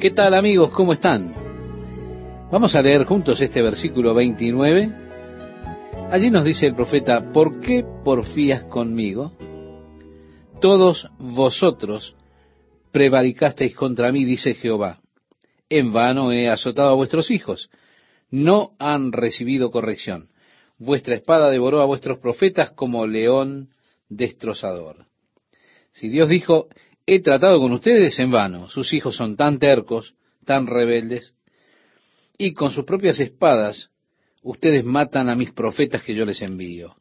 ¿Qué tal amigos? ¿Cómo están? Vamos a leer juntos este versículo 29. Allí nos dice el profeta, ¿por qué porfías conmigo? Todos vosotros prevaricasteis contra mí, dice Jehová. En vano he azotado a vuestros hijos. No han recibido corrección. Vuestra espada devoró a vuestros profetas como león destrozador. Si Dios dijo, he tratado con ustedes en vano, sus hijos son tan tercos, tan rebeldes, y con sus propias espadas ustedes matan a mis profetas que yo les envío.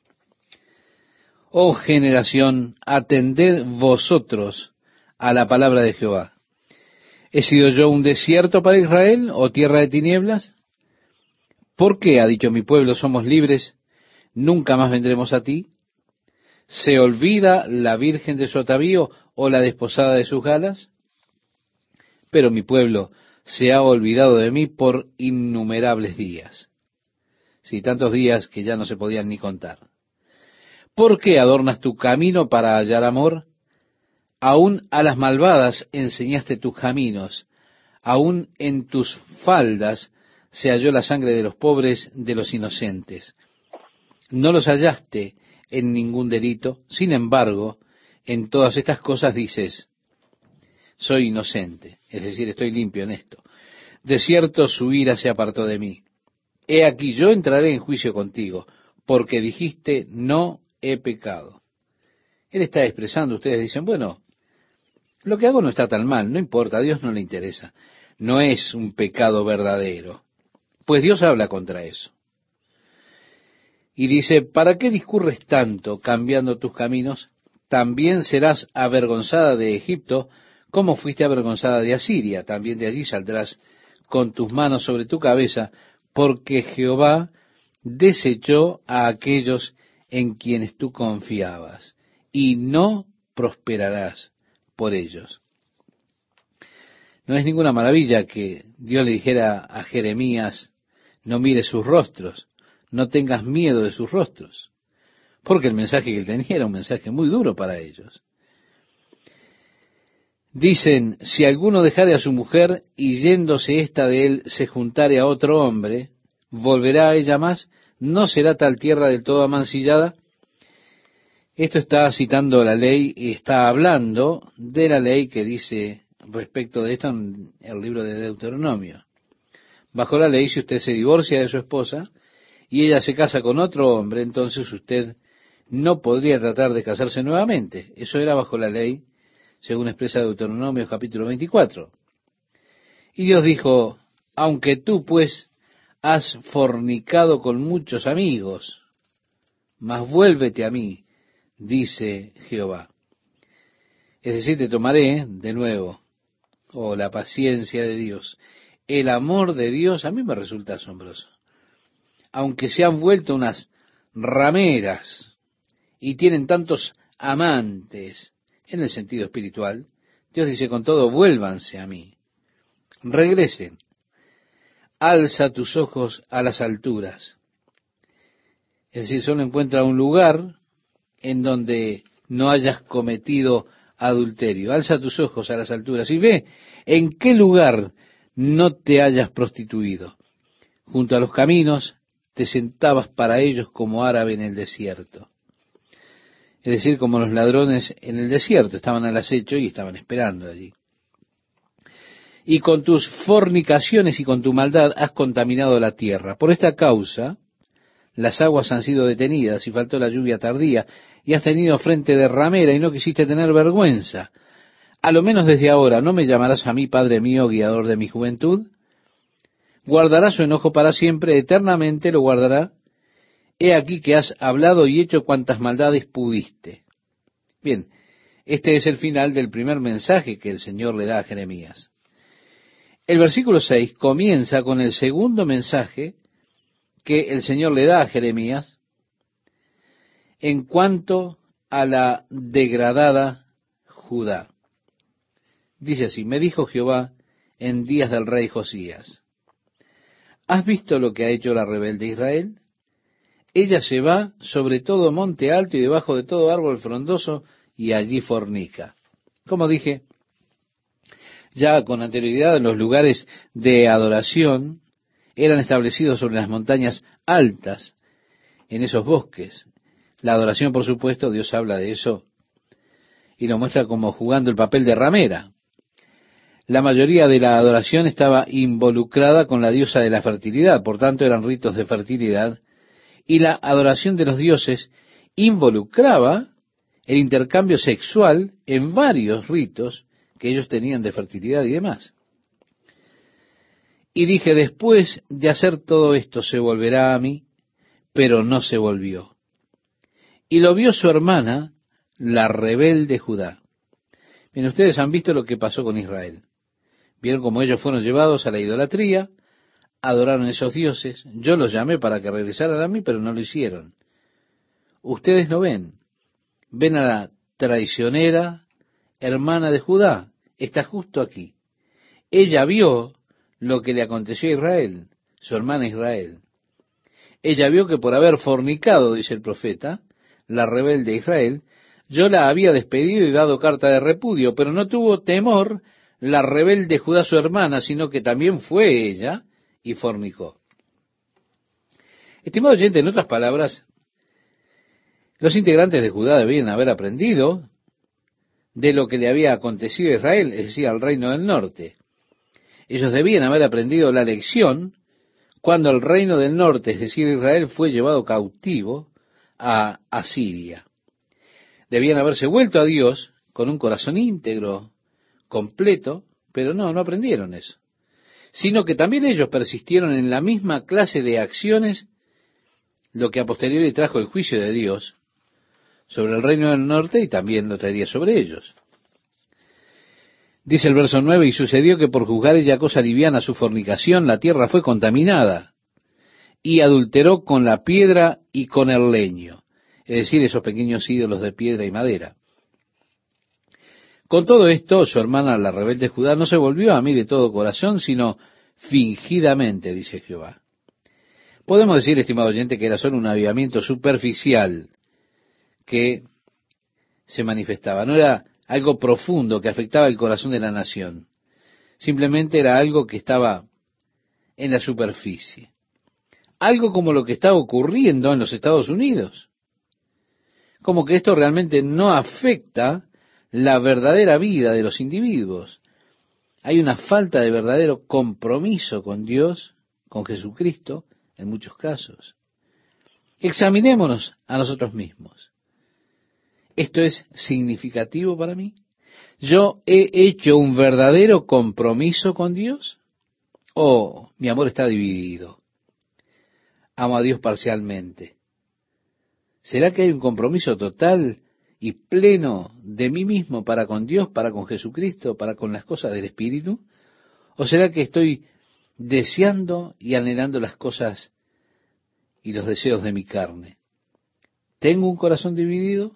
Oh generación, atended vosotros a la palabra de Jehová. ¿He sido yo un desierto para Israel o tierra de tinieblas? ¿Por qué, ha dicho mi pueblo, somos libres, nunca más vendremos a ti? ¿Se olvida la virgen de su atavío o la desposada de sus galas? Pero mi pueblo se ha olvidado de mí por innumerables días. Sí, tantos días que ya no se podían ni contar. ¿Por qué adornas tu camino para hallar amor? Aún a las malvadas enseñaste tus caminos, aún en tus faldas se halló la sangre de los pobres, de los inocentes. No los hallaste en ningún delito, sin embargo, en todas estas cosas dices, soy inocente, es decir, estoy limpio en esto. De cierto su ira se apartó de mí. He aquí yo entraré en juicio contigo, porque dijiste, no he pecado. Él está expresando, ustedes dicen, bueno, lo que hago no está tan mal, no importa, a Dios no le interesa. No es un pecado verdadero. Pues Dios habla contra eso. Y dice, ¿para qué discurres tanto cambiando tus caminos? También serás avergonzada de Egipto, como fuiste avergonzada de Asiria. También de allí saldrás con tus manos sobre tu cabeza, porque Jehová desechó a aquellos en quienes tú confiabas, y no prosperarás por ellos. No es ninguna maravilla que Dios le dijera a Jeremías, no mire sus rostros, no tengas miedo de sus rostros, porque el mensaje que él tenía era un mensaje muy duro para ellos. Dicen, si alguno dejare a su mujer y yéndose ésta de él se juntare a otro hombre, volverá a ella más, no será tal tierra del todo amancillada, esto está citando la ley y está hablando de la ley que dice respecto de esto en el libro de Deuteronomio. Bajo la ley, si usted se divorcia de su esposa y ella se casa con otro hombre, entonces usted no podría tratar de casarse nuevamente. Eso era bajo la ley, según expresa Deuteronomio capítulo 24. Y Dios dijo, aunque tú pues has fornicado con muchos amigos, mas vuélvete a mí dice Jehová. Es decir, te tomaré de nuevo, oh, la paciencia de Dios. El amor de Dios a mí me resulta asombroso. Aunque se han vuelto unas rameras y tienen tantos amantes en el sentido espiritual, Dios dice con todo, vuélvanse a mí, regresen, alza tus ojos a las alturas. Es decir, solo encuentra un lugar en donde no hayas cometido adulterio. Alza tus ojos a las alturas y ve en qué lugar no te hayas prostituido. Junto a los caminos te sentabas para ellos como árabe en el desierto. Es decir, como los ladrones en el desierto, estaban al acecho y estaban esperando allí. Y con tus fornicaciones y con tu maldad has contaminado la tierra. Por esta causa, las aguas han sido detenidas y faltó la lluvia tardía y has tenido frente de ramera y no quisiste tener vergüenza. A lo menos desde ahora, ¿no me llamarás a mí, Padre mío, guiador de mi juventud? ¿Guardará su enojo para siempre? ¿Eternamente lo guardará? He aquí que has hablado y hecho cuantas maldades pudiste. Bien, este es el final del primer mensaje que el Señor le da a Jeremías. El versículo 6 comienza con el segundo mensaje que el Señor le da a Jeremías en cuanto a la degradada Judá. Dice así, me dijo Jehová en días del rey Josías, ¿has visto lo que ha hecho la rebelde Israel? Ella se va sobre todo monte alto y debajo de todo árbol frondoso y allí fornica. Como dije, Ya con anterioridad los lugares de adoración eran establecidos sobre las montañas altas, en esos bosques. La adoración, por supuesto, Dios habla de eso y lo muestra como jugando el papel de ramera. La mayoría de la adoración estaba involucrada con la diosa de la fertilidad, por tanto eran ritos de fertilidad, y la adoración de los dioses involucraba el intercambio sexual en varios ritos que ellos tenían de fertilidad y demás. Y dije, después de hacer todo esto, se volverá a mí, pero no se volvió. Y lo vio su hermana, la rebelde Judá. Bien, ustedes han visto lo que pasó con Israel. Vieron cómo ellos fueron llevados a la idolatría, adoraron esos dioses. Yo los llamé para que regresaran a mí, pero no lo hicieron. Ustedes no ven. Ven a la traicionera hermana de Judá. Está justo aquí. Ella vio lo que le aconteció a Israel, su hermana Israel. Ella vio que por haber fornicado, dice el profeta, la rebelde Israel, yo la había despedido y dado carta de repudio, pero no tuvo temor la rebelde Judá su hermana, sino que también fue ella y fornicó. Estimado oyente, en otras palabras, los integrantes de Judá debían haber aprendido de lo que le había acontecido a Israel, es decir, al reino del norte. Ellos debían haber aprendido la lección cuando el reino del norte, es decir, Israel, fue llevado cautivo a Asiria. Debían haberse vuelto a Dios con un corazón íntegro, completo, pero no, no aprendieron eso. Sino que también ellos persistieron en la misma clase de acciones, lo que a posteriori trajo el juicio de Dios sobre el reino del norte y también lo traería sobre ellos. Dice el verso 9, y sucedió que por juzgar ella cosa liviana su fornicación, la tierra fue contaminada y adulteró con la piedra y con el leño, es decir, esos pequeños ídolos de piedra y madera. Con todo esto, su hermana, la rebelde Judá, no se volvió a mí de todo corazón, sino fingidamente, dice Jehová. Podemos decir, estimado oyente, que era solo un avivamiento superficial que se manifestaba. No era algo profundo que afectaba el corazón de la nación. Simplemente era algo que estaba en la superficie. Algo como lo que está ocurriendo en los Estados Unidos. Como que esto realmente no afecta la verdadera vida de los individuos. Hay una falta de verdadero compromiso con Dios, con Jesucristo, en muchos casos. Examinémonos a nosotros mismos. ¿Esto es significativo para mí? ¿Yo he hecho un verdadero compromiso con Dios? ¿O mi amor está dividido? Amo a Dios parcialmente. ¿Será que hay un compromiso total y pleno de mí mismo para con Dios, para con Jesucristo, para con las cosas del Espíritu? ¿O será que estoy deseando y anhelando las cosas y los deseos de mi carne? ¿Tengo un corazón dividido?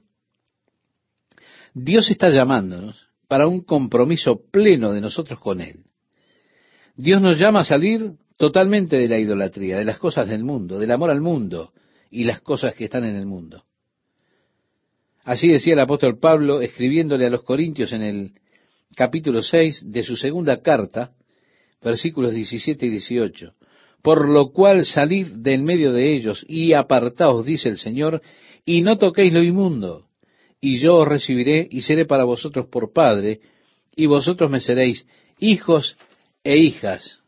Dios está llamándonos para un compromiso pleno de nosotros con Él. Dios nos llama a salir totalmente de la idolatría, de las cosas del mundo, del amor al mundo y las cosas que están en el mundo. Así decía el apóstol Pablo escribiéndole a los Corintios en el capítulo 6 de su segunda carta, versículos 17 y 18. Por lo cual salid del medio de ellos y apartaos, dice el Señor, y no toquéis lo inmundo y yo os recibiré y seré para vosotros por Padre, y vosotros me seréis hijos e hijas,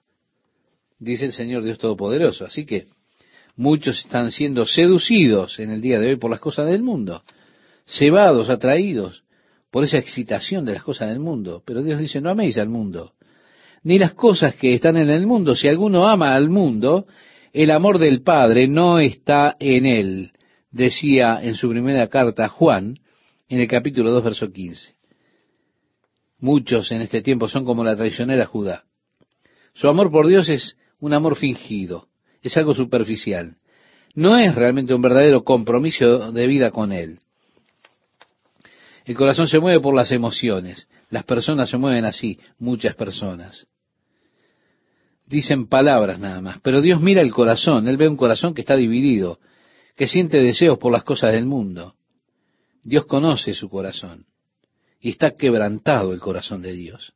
dice el Señor Dios Todopoderoso. Así que muchos están siendo seducidos en el día de hoy por las cosas del mundo, cebados, atraídos por esa excitación de las cosas del mundo. Pero Dios dice, no améis al mundo, ni las cosas que están en el mundo. Si alguno ama al mundo, el amor del Padre no está en él, decía en su primera carta Juan, en el capítulo 2, verso 15. Muchos en este tiempo son como la traicionera Judá. Su amor por Dios es un amor fingido, es algo superficial. No es realmente un verdadero compromiso de vida con Él. El corazón se mueve por las emociones. Las personas se mueven así, muchas personas. Dicen palabras nada más, pero Dios mira el corazón. Él ve un corazón que está dividido, que siente deseos por las cosas del mundo. Dios conoce su corazón y está quebrantado el corazón de Dios.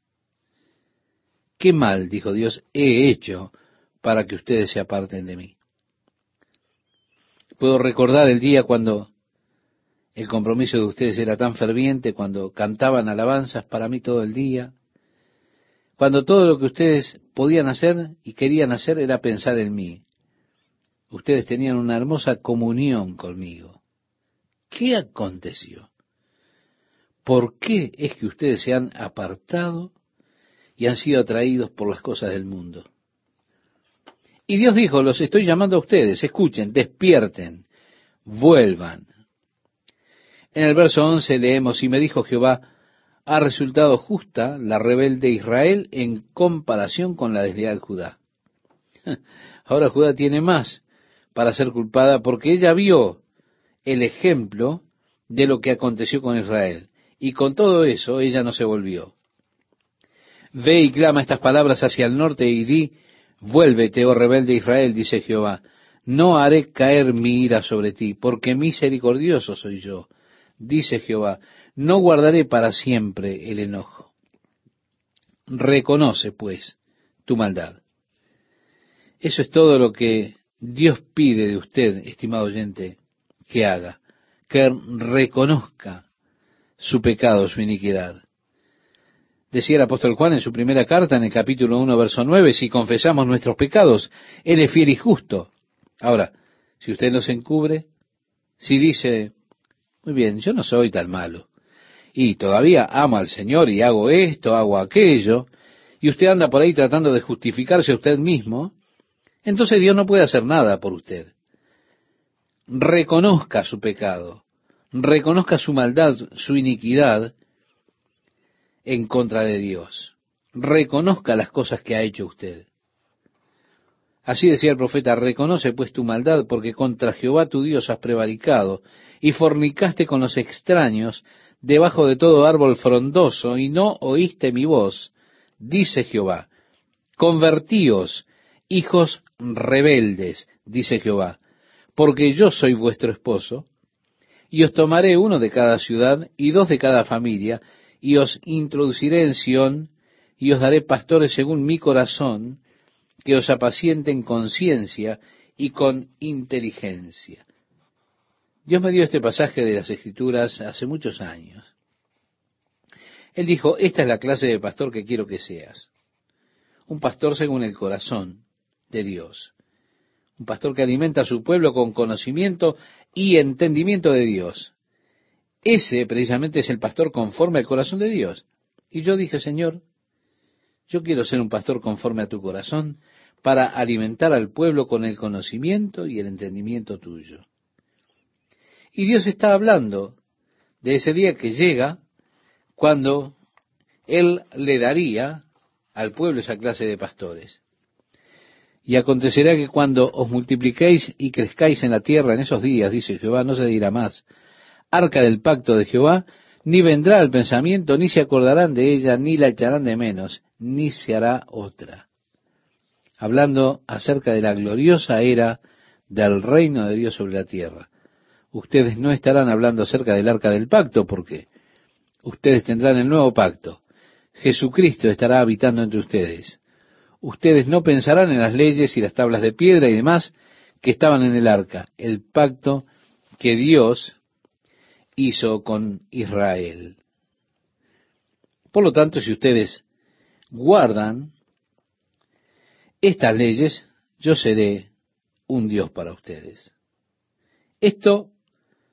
¿Qué mal, dijo Dios, he hecho para que ustedes se aparten de mí? Puedo recordar el día cuando el compromiso de ustedes era tan ferviente, cuando cantaban alabanzas para mí todo el día, cuando todo lo que ustedes podían hacer y querían hacer era pensar en mí. Ustedes tenían una hermosa comunión conmigo. ¿Qué aconteció? ¿Por qué es que ustedes se han apartado y han sido atraídos por las cosas del mundo? Y Dios dijo, los estoy llamando a ustedes, escuchen, despierten, vuelvan. En el verso 11 leemos, y me dijo Jehová, ha resultado justa la rebelde Israel en comparación con la desleal Judá. Ahora Judá tiene más para ser culpada porque ella vio el ejemplo de lo que aconteció con Israel. Y con todo eso ella no se volvió. Ve y clama estas palabras hacia el norte y di, vuélvete, oh rebelde Israel, dice Jehová, no haré caer mi ira sobre ti, porque misericordioso soy yo, dice Jehová, no guardaré para siempre el enojo. Reconoce, pues, tu maldad. Eso es todo lo que Dios pide de usted, estimado oyente, que haga, que reconozca su pecado, su iniquidad. Decía el apóstol Juan en su primera carta, en el capítulo 1, verso 9, si confesamos nuestros pecados, Él es fiel y justo. Ahora, si usted nos encubre, si dice, muy bien, yo no soy tan malo, y todavía amo al Señor y hago esto, hago aquello, y usted anda por ahí tratando de justificarse a usted mismo, entonces Dios no puede hacer nada por usted. Reconozca su pecado, reconozca su maldad, su iniquidad en contra de Dios. Reconozca las cosas que ha hecho usted. Así decía el profeta, reconoce pues tu maldad, porque contra Jehová tu Dios has prevaricado, y fornicaste con los extraños debajo de todo árbol frondoso, y no oíste mi voz, dice Jehová. Convertíos, hijos rebeldes, dice Jehová, porque yo soy vuestro esposo, y os tomaré uno de cada ciudad y dos de cada familia, y os introduciré en Sión, y os daré pastores según mi corazón, que os apacienten con ciencia y con inteligencia. Dios me dio este pasaje de las Escrituras hace muchos años. Él dijo, esta es la clase de pastor que quiero que seas. Un pastor según el corazón de Dios. Un pastor que alimenta a su pueblo con conocimiento y entendimiento de Dios. Ese precisamente es el pastor conforme al corazón de Dios. Y yo dije, Señor, yo quiero ser un pastor conforme a tu corazón para alimentar al pueblo con el conocimiento y el entendimiento tuyo. Y Dios está hablando de ese día que llega cuando Él le daría al pueblo esa clase de pastores. Y acontecerá que cuando os multipliquéis y crezcáis en la tierra en esos días, dice Jehová, no se dirá más, arca del pacto de Jehová, ni vendrá al pensamiento, ni se acordarán de ella, ni la echarán de menos, ni se hará otra. Hablando acerca de la gloriosa era del reino de Dios sobre la tierra. Ustedes no estarán hablando acerca del arca del pacto, porque ustedes tendrán el nuevo pacto. Jesucristo estará habitando entre ustedes. Ustedes no pensarán en las leyes y las tablas de piedra y demás que estaban en el arca, el pacto que Dios hizo con Israel. Por lo tanto, si ustedes guardan estas leyes, yo seré un Dios para ustedes. Esto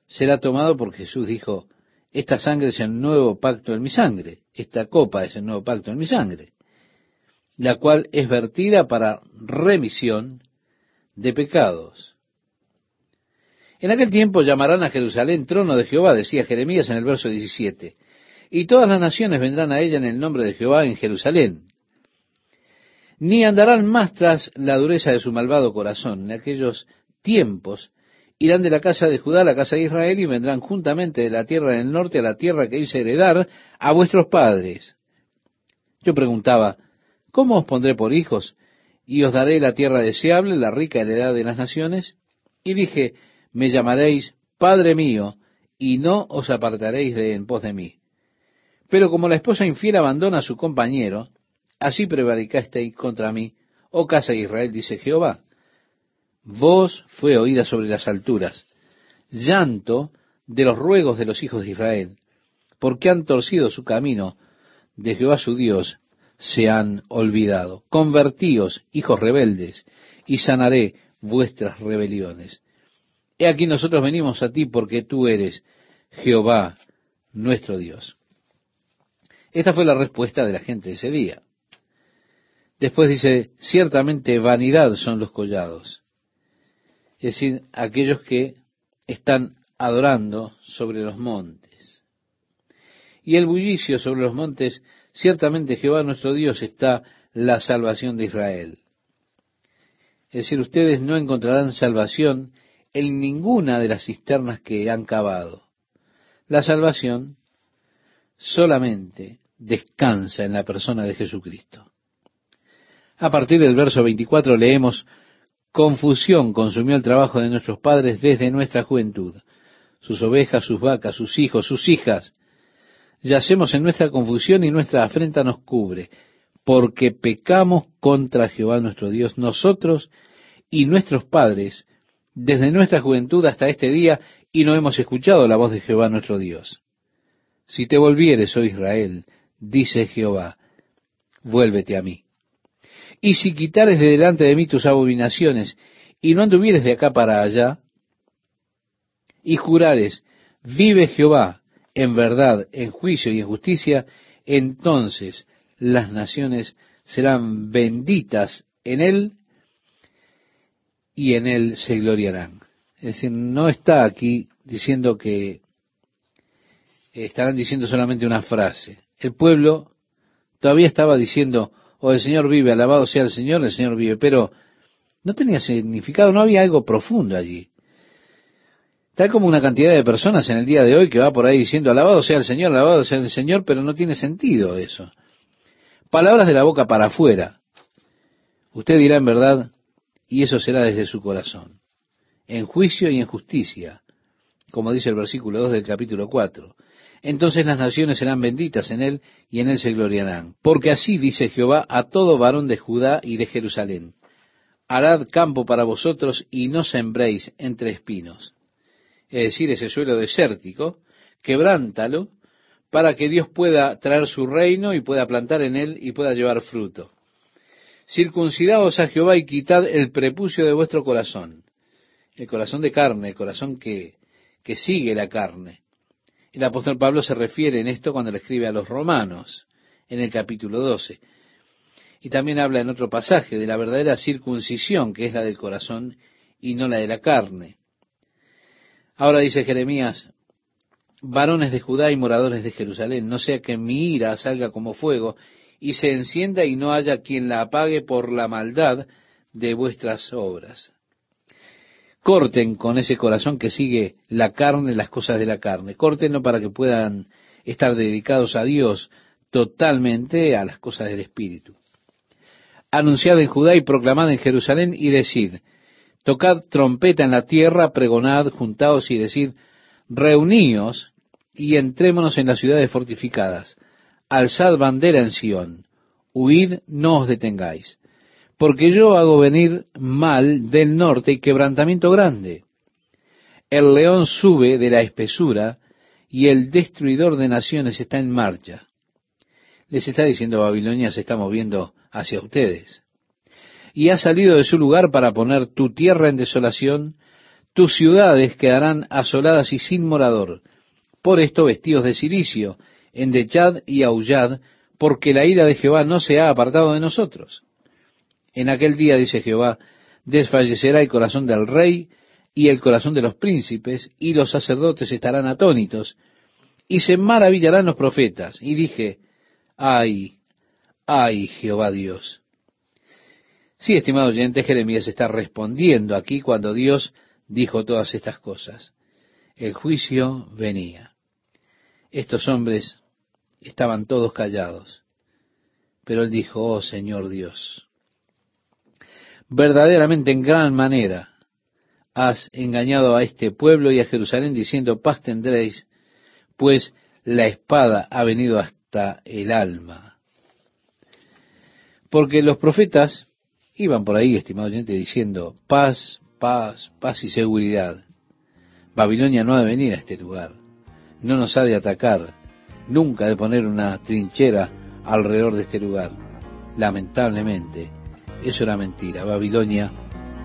será tomado porque Jesús dijo, esta sangre es el nuevo pacto en mi sangre, esta copa es el nuevo pacto en mi sangre, la cual es vertida para remisión de pecados. En aquel tiempo llamarán a Jerusalén trono de Jehová, decía Jeremías en el verso 17, y todas las naciones vendrán a ella en el nombre de Jehová en Jerusalén. Ni andarán más tras la dureza de su malvado corazón. En aquellos tiempos irán de la casa de Judá a la casa de Israel y vendrán juntamente de la tierra del norte a la tierra que hice heredar a vuestros padres. Yo preguntaba, ¿cómo os pondré por hijos? Y os daré la tierra deseable, la rica heredad de las naciones. Y dije, me llamaréis Padre mío, y no os apartaréis de en pos de mí. Pero como la esposa infiel abandona a su compañero, Así prevaricasteis contra mí, oh casa de Israel, dice Jehová. Voz fue oída sobre las alturas, llanto de los ruegos de los hijos de Israel, porque han torcido su camino de Jehová su Dios, se han olvidado. Convertíos, hijos rebeldes, y sanaré vuestras rebeliones. He aquí nosotros venimos a ti porque tú eres Jehová nuestro Dios. Esta fue la respuesta de la gente ese día. Después dice, ciertamente vanidad son los collados. Es decir, aquellos que están adorando sobre los montes. Y el bullicio sobre los montes, ciertamente Jehová nuestro Dios está la salvación de Israel. Es decir, ustedes no encontrarán salvación en ninguna de las cisternas que han cavado. La salvación solamente descansa en la persona de Jesucristo. A partir del verso 24 leemos, confusión consumió el trabajo de nuestros padres desde nuestra juventud, sus ovejas, sus vacas, sus hijos, sus hijas. Yacemos en nuestra confusión y nuestra afrenta nos cubre, porque pecamos contra Jehová nuestro Dios, nosotros y nuestros padres, desde nuestra juventud hasta este día, y no hemos escuchado la voz de Jehová nuestro Dios. Si te volvieres, oh Israel, dice Jehová, vuélvete a mí. Y si quitares de delante de mí tus abominaciones, y no anduvieres de acá para allá, y jurares, vive Jehová en verdad, en juicio y en justicia, entonces las naciones serán benditas en él y en él se gloriarán. Es decir, no está aquí diciendo que estarán diciendo solamente una frase. El pueblo todavía estaba diciendo, o el Señor vive, alabado sea el Señor, el Señor vive, pero no tenía significado, no había algo profundo allí. Tal como una cantidad de personas en el día de hoy que va por ahí diciendo, alabado sea el Señor, alabado sea el Señor, pero no tiene sentido eso. Palabras de la boca para afuera. Usted dirá en verdad, y eso será desde su corazón, en juicio y en justicia, como dice el versículo 2 del capítulo 4. Entonces las naciones serán benditas en él y en él se gloriarán. Porque así dice Jehová a todo varón de Judá y de Jerusalén. Harad campo para vosotros y no sembréis entre espinos. Es decir, ese suelo desértico, quebrántalo para que Dios pueda traer su reino y pueda plantar en él y pueda llevar fruto. Circuncidaos a Jehová y quitad el prepucio de vuestro corazón. El corazón de carne, el corazón que, que sigue la carne el apóstol Pablo se refiere en esto cuando le escribe a los romanos, en el capítulo 12. Y también habla en otro pasaje de la verdadera circuncisión, que es la del corazón y no la de la carne. Ahora dice Jeremías, varones de Judá y moradores de Jerusalén, no sea que mi ira salga como fuego y se encienda y no haya quien la apague por la maldad de vuestras obras corten con ese corazón que sigue la carne, las cosas de la carne. Córtenlo para que puedan estar dedicados a Dios totalmente a las cosas del Espíritu. Anunciad en Judá y proclamad en Jerusalén y decid, tocad trompeta en la tierra, pregonad, juntaos y decid, reuníos y entrémonos en las ciudades fortificadas, alzad bandera en Sión, huid, no os detengáis porque yo hago venir mal del norte y quebrantamiento grande. El león sube de la espesura y el destruidor de naciones está en marcha. Les está diciendo Babilonia se está moviendo hacia ustedes. Y ha salido de su lugar para poner tu tierra en desolación, tus ciudades quedarán asoladas y sin morador. Por esto vestidos de silicio, endechad y aullad, porque la ira de Jehová no se ha apartado de nosotros. En aquel día, dice Jehová, desfallecerá el corazón del rey y el corazón de los príncipes, y los sacerdotes estarán atónitos, y se maravillarán los profetas. Y dije, ay, ay, Jehová Dios. Sí, estimado oyente, Jeremías está respondiendo aquí cuando Dios dijo todas estas cosas. El juicio venía. Estos hombres estaban todos callados. Pero él dijo, oh Señor Dios, verdaderamente en gran manera has engañado a este pueblo y a Jerusalén diciendo paz tendréis, pues la espada ha venido hasta el alma. Porque los profetas iban por ahí, estimado oyente, diciendo paz, paz, paz y seguridad. Babilonia no ha de venir a este lugar, no nos ha de atacar, nunca de poner una trinchera alrededor de este lugar. Lamentablemente, eso era mentira. Babilonia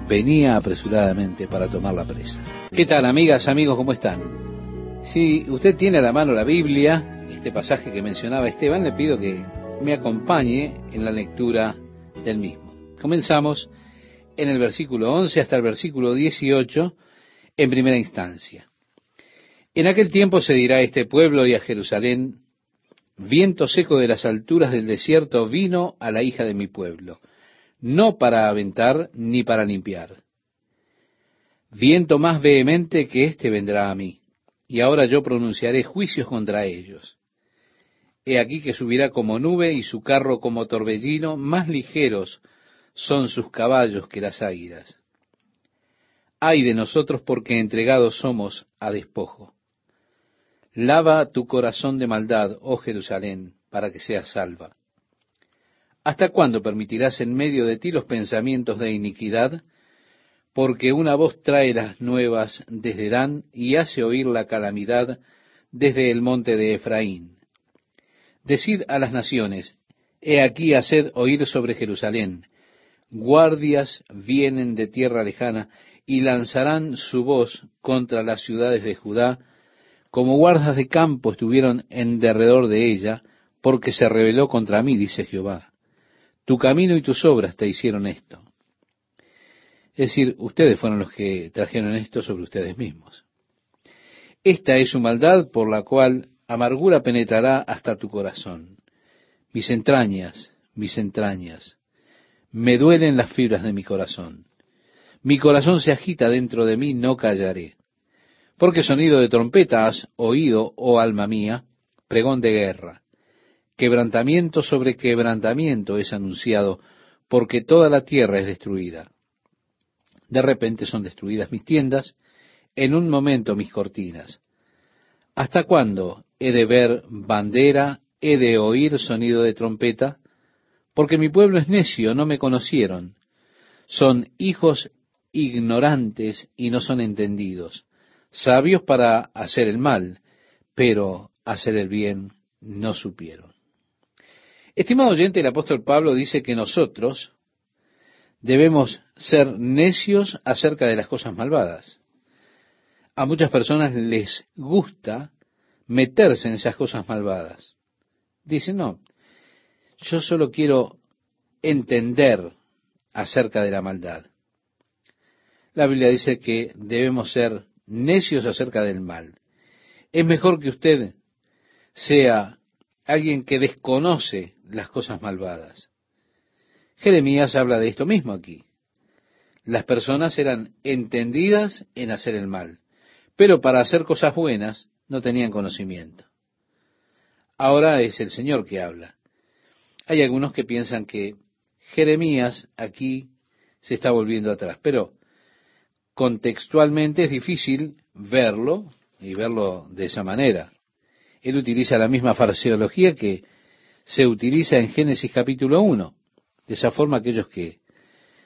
venía apresuradamente para tomar la presa. ¿Qué tal, amigas, amigos, cómo están? Si usted tiene a la mano la Biblia, este pasaje que mencionaba Esteban, le pido que me acompañe en la lectura del mismo. Comenzamos en el versículo 11 hasta el versículo 18 en primera instancia. En aquel tiempo se dirá a este pueblo y a Jerusalén, viento seco de las alturas del desierto vino a la hija de mi pueblo, no para aventar ni para limpiar. Viento más vehemente que éste vendrá a mí, y ahora yo pronunciaré juicios contra ellos. He aquí que subirá como nube y su carro como torbellino, más ligeros son sus caballos que las águilas. Ay de nosotros porque entregados somos a despojo. Lava tu corazón de maldad, oh Jerusalén, para que seas salva. ¿Hasta cuándo permitirás en medio de ti los pensamientos de iniquidad? Porque una voz trae las nuevas desde Dan y hace oír la calamidad desde el monte de Efraín. Decid a las naciones, he aquí haced oír sobre Jerusalén. Guardias vienen de tierra lejana y lanzarán su voz contra las ciudades de Judá, como guardas de campo estuvieron en derredor de ella, porque se rebeló contra mí, dice Jehová. Tu camino y tus obras te hicieron esto. Es decir, ustedes fueron los que trajeron esto sobre ustedes mismos. Esta es su maldad por la cual amargura penetrará hasta tu corazón. Mis entrañas, mis entrañas, me duelen las fibras de mi corazón. Mi corazón se agita dentro de mí, no callaré. Porque sonido de trompeta has oído, oh alma mía, pregón de guerra. Quebrantamiento sobre quebrantamiento es anunciado, porque toda la tierra es destruida. De repente son destruidas mis tiendas, en un momento mis cortinas. ¿Hasta cuándo he de ver bandera, he de oír sonido de trompeta? Porque mi pueblo es necio, no me conocieron. Son hijos ignorantes y no son entendidos sabios para hacer el mal, pero hacer el bien no supieron. Estimado oyente, el apóstol Pablo dice que nosotros debemos ser necios acerca de las cosas malvadas. A muchas personas les gusta meterse en esas cosas malvadas. Dicen, no, yo solo quiero entender acerca de la maldad. La Biblia dice que debemos ser necios acerca del mal. Es mejor que usted sea alguien que desconoce las cosas malvadas. Jeremías habla de esto mismo aquí. Las personas eran entendidas en hacer el mal, pero para hacer cosas buenas no tenían conocimiento. Ahora es el Señor que habla. Hay algunos que piensan que Jeremías aquí se está volviendo atrás, pero contextualmente es difícil verlo y verlo de esa manera. Él utiliza la misma fraseología que se utiliza en Génesis capítulo 1. De esa forma aquellos que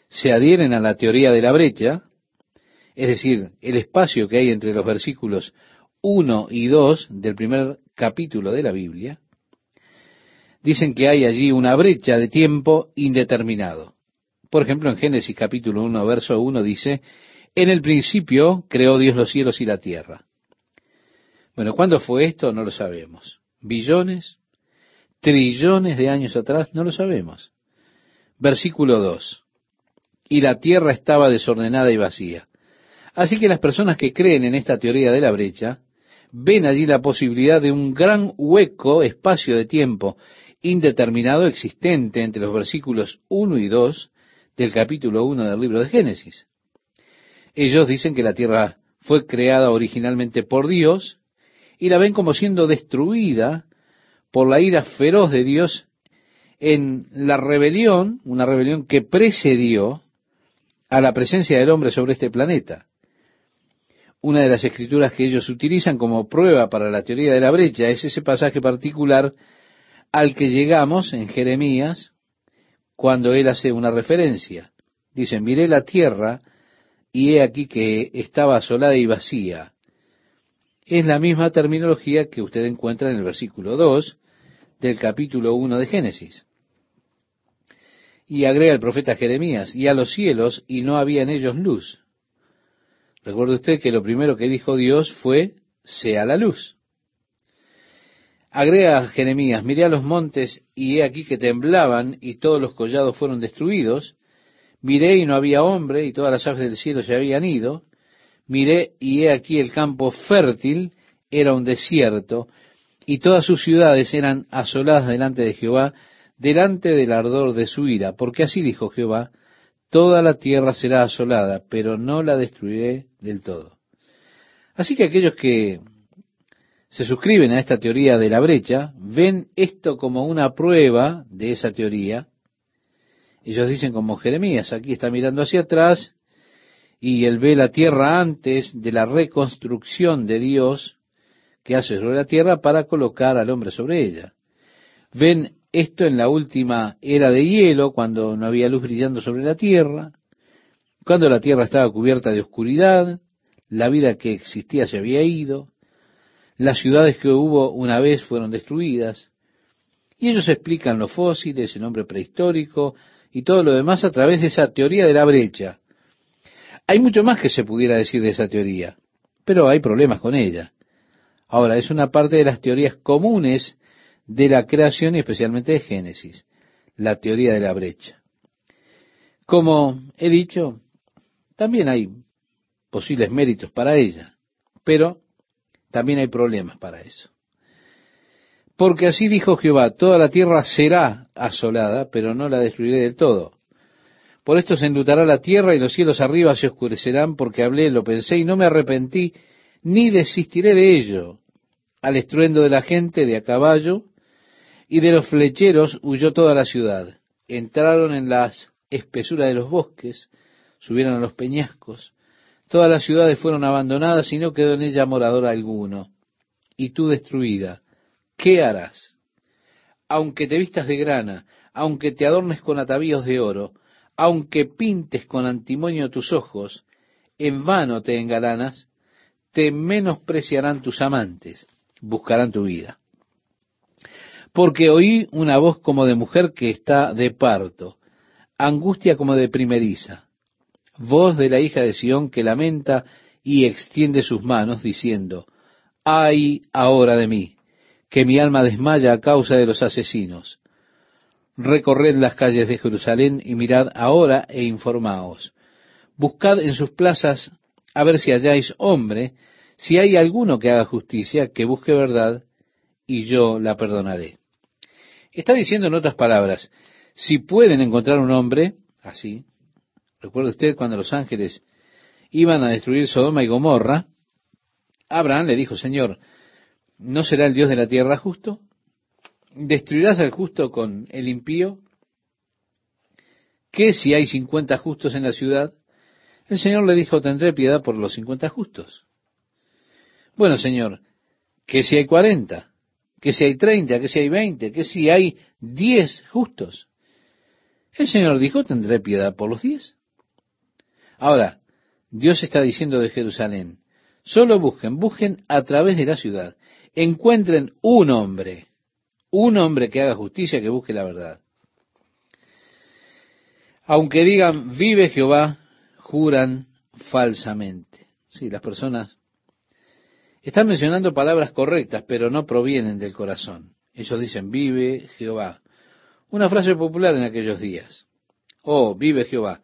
se adhieren a la teoría de la brecha, es decir, el espacio que hay entre los versículos 1 y 2 del primer capítulo de la Biblia, dicen que hay allí una brecha de tiempo indeterminado. Por ejemplo, en Génesis capítulo 1, verso 1 dice, en el principio creó Dios los cielos y la tierra. Bueno, ¿cuándo fue esto? No lo sabemos. ¿Billones? ¿Trillones de años atrás? No lo sabemos. Versículo 2. Y la tierra estaba desordenada y vacía. Así que las personas que creen en esta teoría de la brecha ven allí la posibilidad de un gran hueco, espacio de tiempo indeterminado existente entre los versículos 1 y 2 del capítulo 1 del libro de Génesis. Ellos dicen que la tierra fue creada originalmente por Dios y la ven como siendo destruida por la ira feroz de Dios en la rebelión, una rebelión que precedió a la presencia del hombre sobre este planeta. Una de las escrituras que ellos utilizan como prueba para la teoría de la brecha es ese pasaje particular al que llegamos en Jeremías, cuando él hace una referencia. Dice, miré la tierra y he aquí que estaba asolada y vacía. Es la misma terminología que usted encuentra en el versículo 2 del capítulo 1 de Génesis. Y agrega el profeta Jeremías, y a los cielos, y no había en ellos luz. Recuerde usted que lo primero que dijo Dios fue, sea la luz. Agrega Jeremías, miré a los montes y he aquí que temblaban y todos los collados fueron destruidos. Miré y no había hombre y todas las aves del cielo se habían ido. Miré y he aquí el campo fértil era un desierto y todas sus ciudades eran asoladas delante de Jehová, delante del ardor de su ira, porque así dijo Jehová, toda la tierra será asolada, pero no la destruiré del todo. Así que aquellos que se suscriben a esta teoría de la brecha ven esto como una prueba de esa teoría. Ellos dicen como Jeremías, aquí está mirando hacia atrás y él ve la tierra antes de la reconstrucción de Dios que hace sobre la tierra para colocar al hombre sobre ella. Ven esto en la última era de hielo, cuando no había luz brillando sobre la tierra, cuando la tierra estaba cubierta de oscuridad, la vida que existía se había ido, las ciudades que hubo una vez fueron destruidas, y ellos explican los fósiles, el hombre prehistórico y todo lo demás a través de esa teoría de la brecha. Hay mucho más que se pudiera decir de esa teoría, pero hay problemas con ella. Ahora, es una parte de las teorías comunes de la creación y especialmente de Génesis, la teoría de la brecha. Como he dicho, también hay posibles méritos para ella, pero también hay problemas para eso. Porque así dijo Jehová, toda la tierra será asolada, pero no la destruiré del todo. Por esto se enlutará la tierra y los cielos arriba se oscurecerán, porque hablé, lo pensé y no me arrepentí, ni desistiré de ello. Al estruendo de la gente de a caballo y de los flecheros huyó toda la ciudad. Entraron en las espesuras de los bosques, subieron a los peñascos. Todas las ciudades fueron abandonadas y no quedó en ella morador alguno. Y tú destruida, ¿qué harás? Aunque te vistas de grana, aunque te adornes con atavíos de oro, aunque pintes con antimonio tus ojos, en vano te engalanas, te menospreciarán tus amantes, buscarán tu vida porque oí una voz como de mujer que está de parto, angustia como de primeriza, voz de la hija de Sión que lamenta y extiende sus manos, diciendo, ay ahora de mí, que mi alma desmaya a causa de los asesinos. Recorred las calles de Jerusalén y mirad ahora e informaos. Buscad en sus plazas a ver si halláis hombre, si hay alguno que haga justicia, que busque verdad, y yo la perdonaré. Está diciendo en otras palabras, si pueden encontrar un hombre así, recuerda usted cuando los ángeles iban a destruir Sodoma y Gomorra, Abraham le dijo, Señor, ¿no será el Dios de la tierra justo? ¿Destruirás al justo con el impío? ¿Qué si hay cincuenta justos en la ciudad? El Señor le dijo, tendré piedad por los cincuenta justos. Bueno, Señor, ¿qué si hay cuarenta? que si hay treinta, que si hay veinte, que si hay diez justos. El Señor dijo, tendré piedad por los diez. Ahora, Dios está diciendo de Jerusalén, solo busquen, busquen a través de la ciudad, encuentren un hombre, un hombre que haga justicia, que busque la verdad. Aunque digan, vive Jehová, juran falsamente. Sí, las personas están mencionando palabras correctas, pero no provienen del corazón. Ellos dicen, vive Jehová. Una frase popular en aquellos días. Oh, vive Jehová.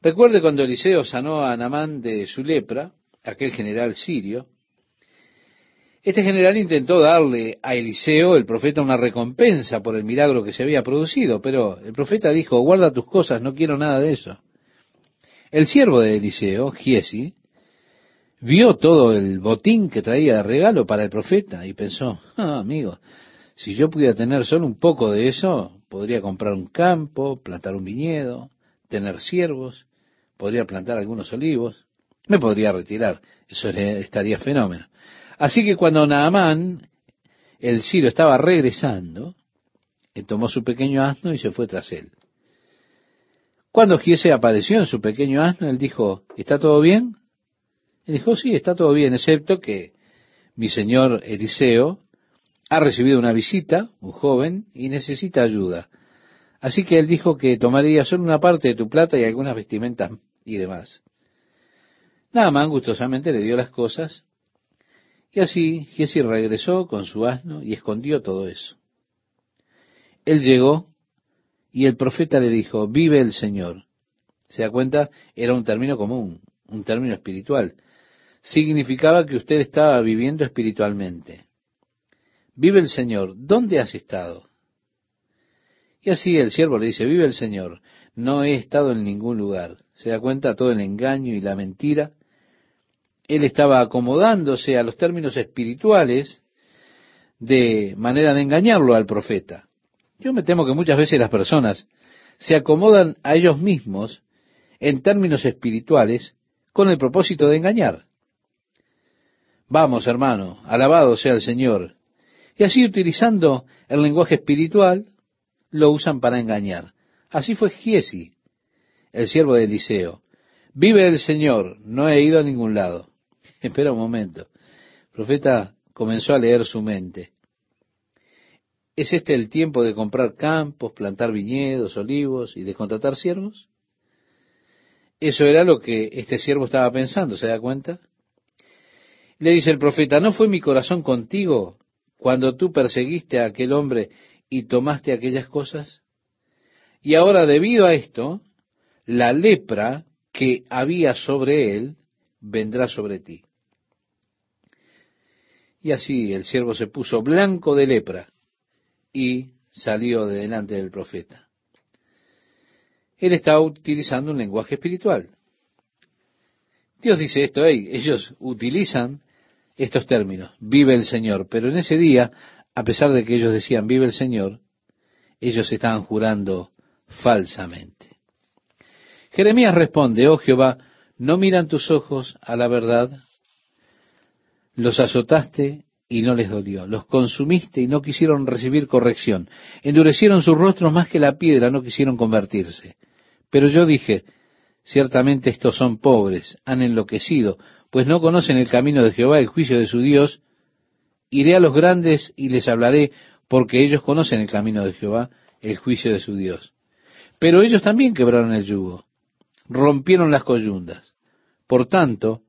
Recuerde cuando Eliseo sanó a Anamán de su lepra, aquel general sirio. Este general intentó darle a Eliseo, el profeta, una recompensa por el milagro que se había producido, pero el profeta dijo, guarda tus cosas, no quiero nada de eso. El siervo de Eliseo, Giesi, vio todo el botín que traía de regalo para el profeta y pensó, ah, amigo, si yo pudiera tener solo un poco de eso, podría comprar un campo, plantar un viñedo, tener siervos, podría plantar algunos olivos, me podría retirar, eso estaría fenómeno. Así que cuando Naamán, el Ciro, estaba regresando, tomó su pequeño asno y se fue tras él. Cuando Giese apareció en su pequeño asno, él dijo, ¿está todo bien? Él dijo, sí, está todo bien, excepto que mi señor Eliseo ha recibido una visita, un joven, y necesita ayuda. Así que él dijo que tomaría solo una parte de tu plata y algunas vestimentas y demás. Naaman gustosamente le dio las cosas, y así Giesi regresó con su asno y escondió todo eso. Él llegó y el profeta le dijo, vive el Señor. ¿Se da cuenta? Era un término común, un término espiritual. Significaba que usted estaba viviendo espiritualmente. Vive el Señor. ¿Dónde has estado? Y así el siervo le dice, vive el Señor. No he estado en ningún lugar. ¿Se da cuenta todo el engaño y la mentira? Él estaba acomodándose a los términos espirituales de manera de engañarlo al profeta. Yo me temo que muchas veces las personas se acomodan a ellos mismos en términos espirituales con el propósito de engañar. Vamos, hermano, alabado sea el Señor. Y así utilizando el lenguaje espiritual, lo usan para engañar. Así fue Giesi, el siervo de Eliseo. Vive el Señor, no he ido a ningún lado. Espera un momento. El profeta comenzó a leer su mente. ¿Es este el tiempo de comprar campos, plantar viñedos, olivos y de contratar siervos? Eso era lo que este siervo estaba pensando, ¿se da cuenta? Le dice el profeta, ¿no fue mi corazón contigo cuando tú perseguiste a aquel hombre y tomaste aquellas cosas? Y ahora debido a esto, la lepra que había sobre él vendrá sobre ti. Y así el siervo se puso blanco de lepra y salió de delante del profeta. Él estaba utilizando un lenguaje espiritual. Dios dice esto, ellos utilizan estos términos, vive el Señor, pero en ese día, a pesar de que ellos decían vive el Señor, ellos estaban jurando falsamente. Jeremías responde, oh Jehová, ¿no miran tus ojos a la verdad? Los azotaste y no les dolió. Los consumiste y no quisieron recibir corrección. Endurecieron sus rostros más que la piedra, no quisieron convertirse. Pero yo dije, ciertamente estos son pobres, han enloquecido, pues no conocen el camino de Jehová, el juicio de su Dios. Iré a los grandes y les hablaré, porque ellos conocen el camino de Jehová, el juicio de su Dios. Pero ellos también quebraron el yugo, rompieron las coyundas. Por tanto,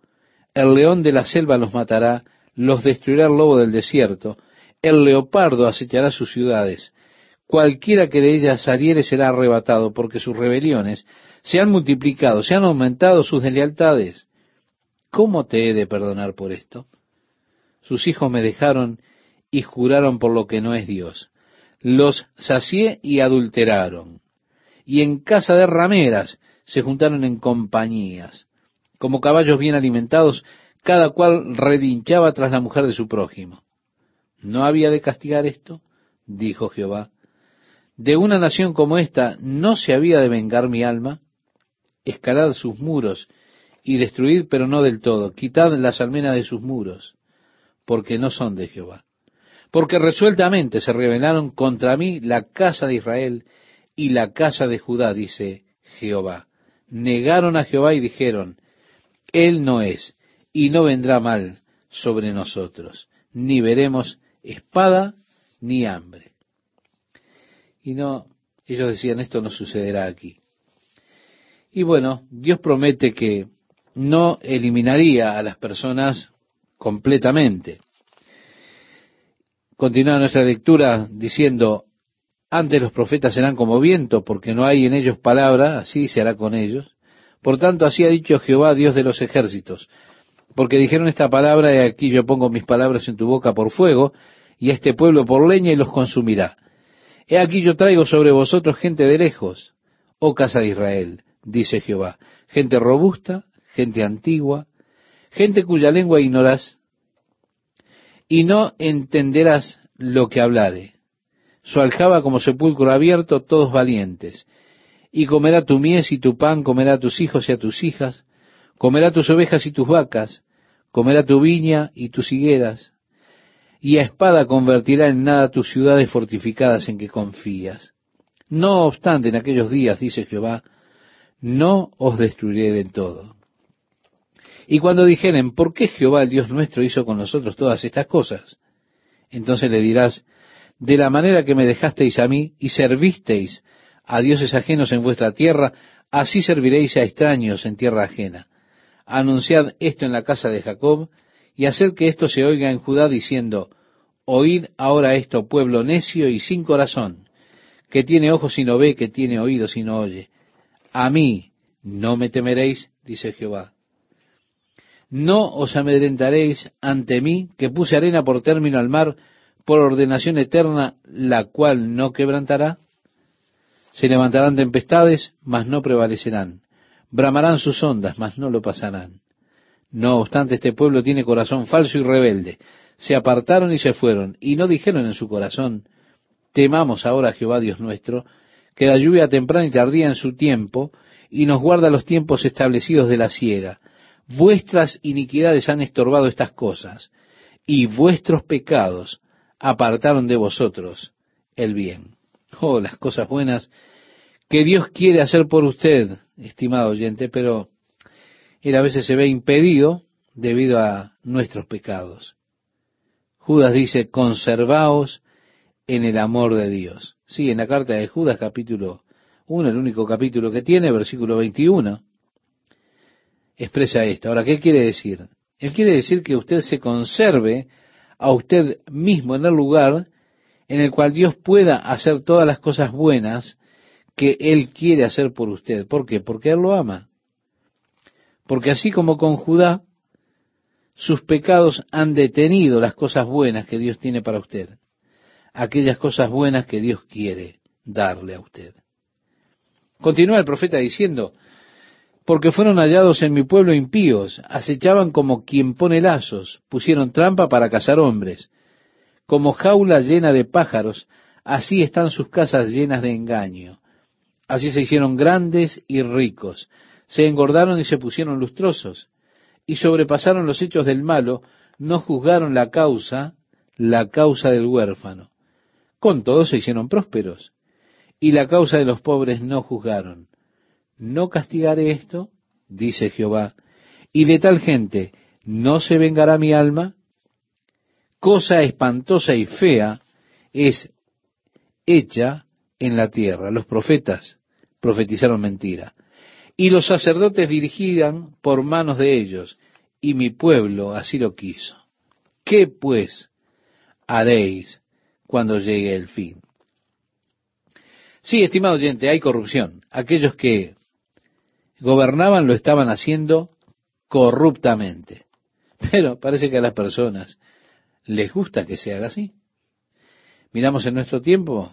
el león de la selva los matará, los destruirá el lobo del desierto, el leopardo acechará sus ciudades, cualquiera que de ellas saliere será arrebatado, porque sus rebeliones se han multiplicado, se han aumentado sus deslealtades. ¿Cómo te he de perdonar por esto? Sus hijos me dejaron y juraron por lo que no es Dios. Los sacié y adulteraron. Y en casa de rameras se juntaron en compañías. Como caballos bien alimentados, cada cual redinchaba tras la mujer de su prójimo. ¿No había de castigar esto? dijo Jehová. De una nación como esta no se había de vengar mi alma. Escalad sus muros y destruid, pero no del todo. Quitad las almenas de sus muros, porque no son de Jehová. Porque resueltamente se rebelaron contra mí la casa de Israel y la casa de Judá, dice Jehová. Negaron a Jehová y dijeron, Él no es, y no vendrá mal sobre nosotros, ni veremos espada ni hambre. Y no, ellos decían, esto no sucederá aquí. Y bueno, Dios promete que no eliminaría a las personas completamente. Continúa nuestra lectura diciendo, antes los profetas serán como viento, porque no hay en ellos palabra, así se hará con ellos. Por tanto, así ha dicho Jehová, Dios de los ejércitos, porque dijeron esta palabra, y aquí yo pongo mis palabras en tu boca por fuego, y este pueblo por leña y los consumirá. He aquí yo traigo sobre vosotros gente de lejos, oh casa de Israel, dice Jehová, gente robusta, gente antigua, gente cuya lengua ignorás, y no entenderás lo que hablare. Su aljaba como sepulcro abierto, todos valientes. Y comerá tu mies y tu pan, comerá a tus hijos y a tus hijas, comerá tus ovejas y tus vacas, comerá tu viña y tus higueras, y a espada convertirá en nada tus ciudades fortificadas en que confías. No obstante, en aquellos días, dice Jehová, no os destruiré del todo. Y cuando dijeren, ¿por qué Jehová el Dios nuestro hizo con nosotros todas estas cosas? Entonces le dirás, de la manera que me dejasteis a mí y servisteis a dioses ajenos en vuestra tierra, así serviréis a extraños en tierra ajena. Anunciad esto en la casa de Jacob y haced que esto se oiga en Judá diciendo, Oíd ahora esto, pueblo necio y sin corazón, que tiene ojos y no ve, que tiene oídos y no oye. A mí no me temeréis, dice Jehová. No os amedrentaréis ante mí, que puse arena por término al mar, por ordenación eterna, la cual no quebrantará. Se levantarán tempestades, mas no prevalecerán. Bramarán sus ondas, mas no lo pasarán. No obstante, este pueblo tiene corazón falso y rebelde. Se apartaron y se fueron, y no dijeron en su corazón, temamos ahora a Jehová Dios nuestro, que da lluvia temprana y tardía en su tiempo, y nos guarda los tiempos establecidos de la siega. Vuestras iniquidades han estorbado estas cosas, y vuestros pecados apartaron de vosotros el bien. Oh, las cosas buenas que Dios quiere hacer por usted, estimado oyente, pero él a veces se ve impedido debido a nuestros pecados. Judas dice, conservaos en el amor de Dios. Sí, en la carta de Judas capítulo 1, el único capítulo que tiene, versículo 21, expresa esto. Ahora, ¿qué quiere decir? Él quiere decir que usted se conserve a usted mismo en el lugar en el cual Dios pueda hacer todas las cosas buenas que Él quiere hacer por usted. ¿Por qué? Porque Él lo ama. Porque así como con Judá, sus pecados han detenido las cosas buenas que Dios tiene para usted. Aquellas cosas buenas que Dios quiere darle a usted. Continúa el profeta diciendo, porque fueron hallados en mi pueblo impíos, acechaban como quien pone lazos, pusieron trampa para cazar hombres, como jaula llena de pájaros, así están sus casas llenas de engaño. Así se hicieron grandes y ricos, se engordaron y se pusieron lustrosos, y sobrepasaron los hechos del malo, no juzgaron la causa, la causa del huérfano. Con todo se hicieron prósperos, y la causa de los pobres no juzgaron. No castigaré esto, dice Jehová, y de tal gente no se vengará mi alma. Cosa espantosa y fea es hecha en la tierra. Los profetas profetizaron mentira. Y los sacerdotes dirigían por manos de ellos, y mi pueblo así lo quiso. ¿Qué pues haréis cuando llegue el fin? Sí, estimado oyente, hay corrupción. Aquellos que gobernaban lo estaban haciendo corruptamente. Pero parece que a las personas les gusta que se haga así. Miramos en nuestro tiempo,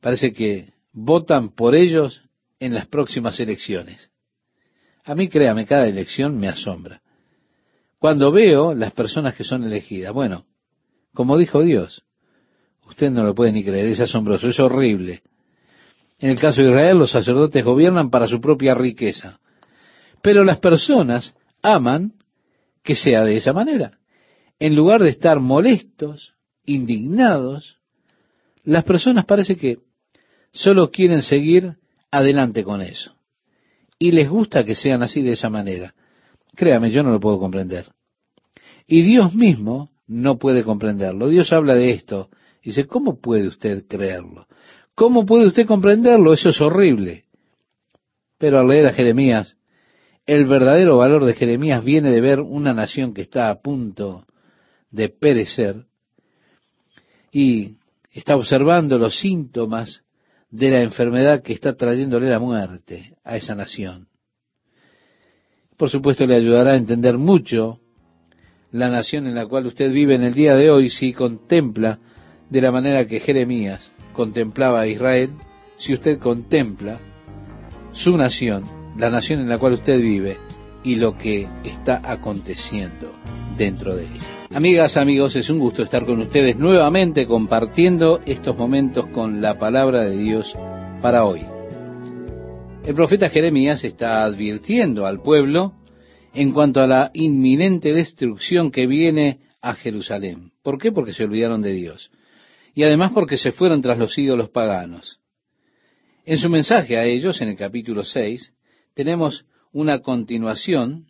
parece que votan por ellos en las próximas elecciones. A mí, créame, cada elección me asombra. Cuando veo las personas que son elegidas, bueno, como dijo Dios, usted no lo puede ni creer, es asombroso, es horrible. En el caso de Israel, los sacerdotes gobiernan para su propia riqueza. Pero las personas aman que sea de esa manera. En lugar de estar molestos, indignados, las personas parece que solo quieren seguir adelante con eso. Y les gusta que sean así de esa manera. Créame, yo no lo puedo comprender. Y Dios mismo no puede comprenderlo. Dios habla de esto. Dice, ¿cómo puede usted creerlo? ¿Cómo puede usted comprenderlo? Eso es horrible. Pero al leer a Jeremías, el verdadero valor de Jeremías viene de ver una nación que está a punto de perecer y está observando los síntomas de la enfermedad que está trayéndole la muerte a esa nación. Por supuesto le ayudará a entender mucho la nación en la cual usted vive en el día de hoy si contempla de la manera que Jeremías contemplaba a Israel, si usted contempla su nación, la nación en la cual usted vive y lo que está aconteciendo dentro de ella. Amigas, amigos, es un gusto estar con ustedes nuevamente compartiendo estos momentos con la palabra de Dios para hoy. El profeta Jeremías está advirtiendo al pueblo en cuanto a la inminente destrucción que viene a Jerusalén. ¿Por qué? Porque se olvidaron de Dios. Y además porque se fueron tras los ídolos paganos. En su mensaje a ellos, en el capítulo 6, tenemos una continuación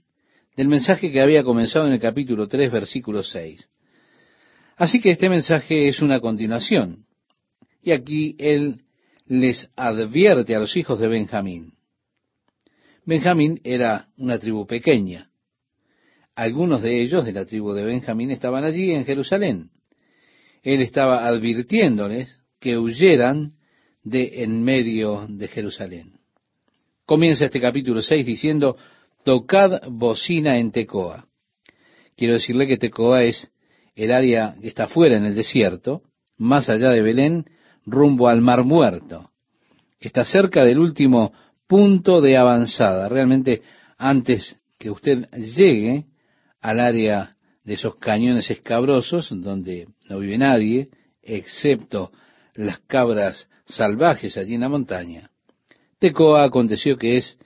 del mensaje que había comenzado en el capítulo 3, versículo 6. Así que este mensaje es una continuación. Y aquí él les advierte a los hijos de Benjamín. Benjamín era una tribu pequeña. Algunos de ellos de la tribu de Benjamín estaban allí en Jerusalén. Él estaba advirtiéndoles que huyeran de en medio de Jerusalén. Comienza este capítulo 6 diciendo, tocad bocina en Tecoa. Quiero decirle que Tecoa es el área que está fuera en el desierto, más allá de Belén, rumbo al Mar Muerto. Está cerca del último punto de avanzada. Realmente antes que usted llegue al área de esos cañones escabrosos, donde no vive nadie, excepto las cabras salvajes allí en la montaña. Tecoa aconteció que es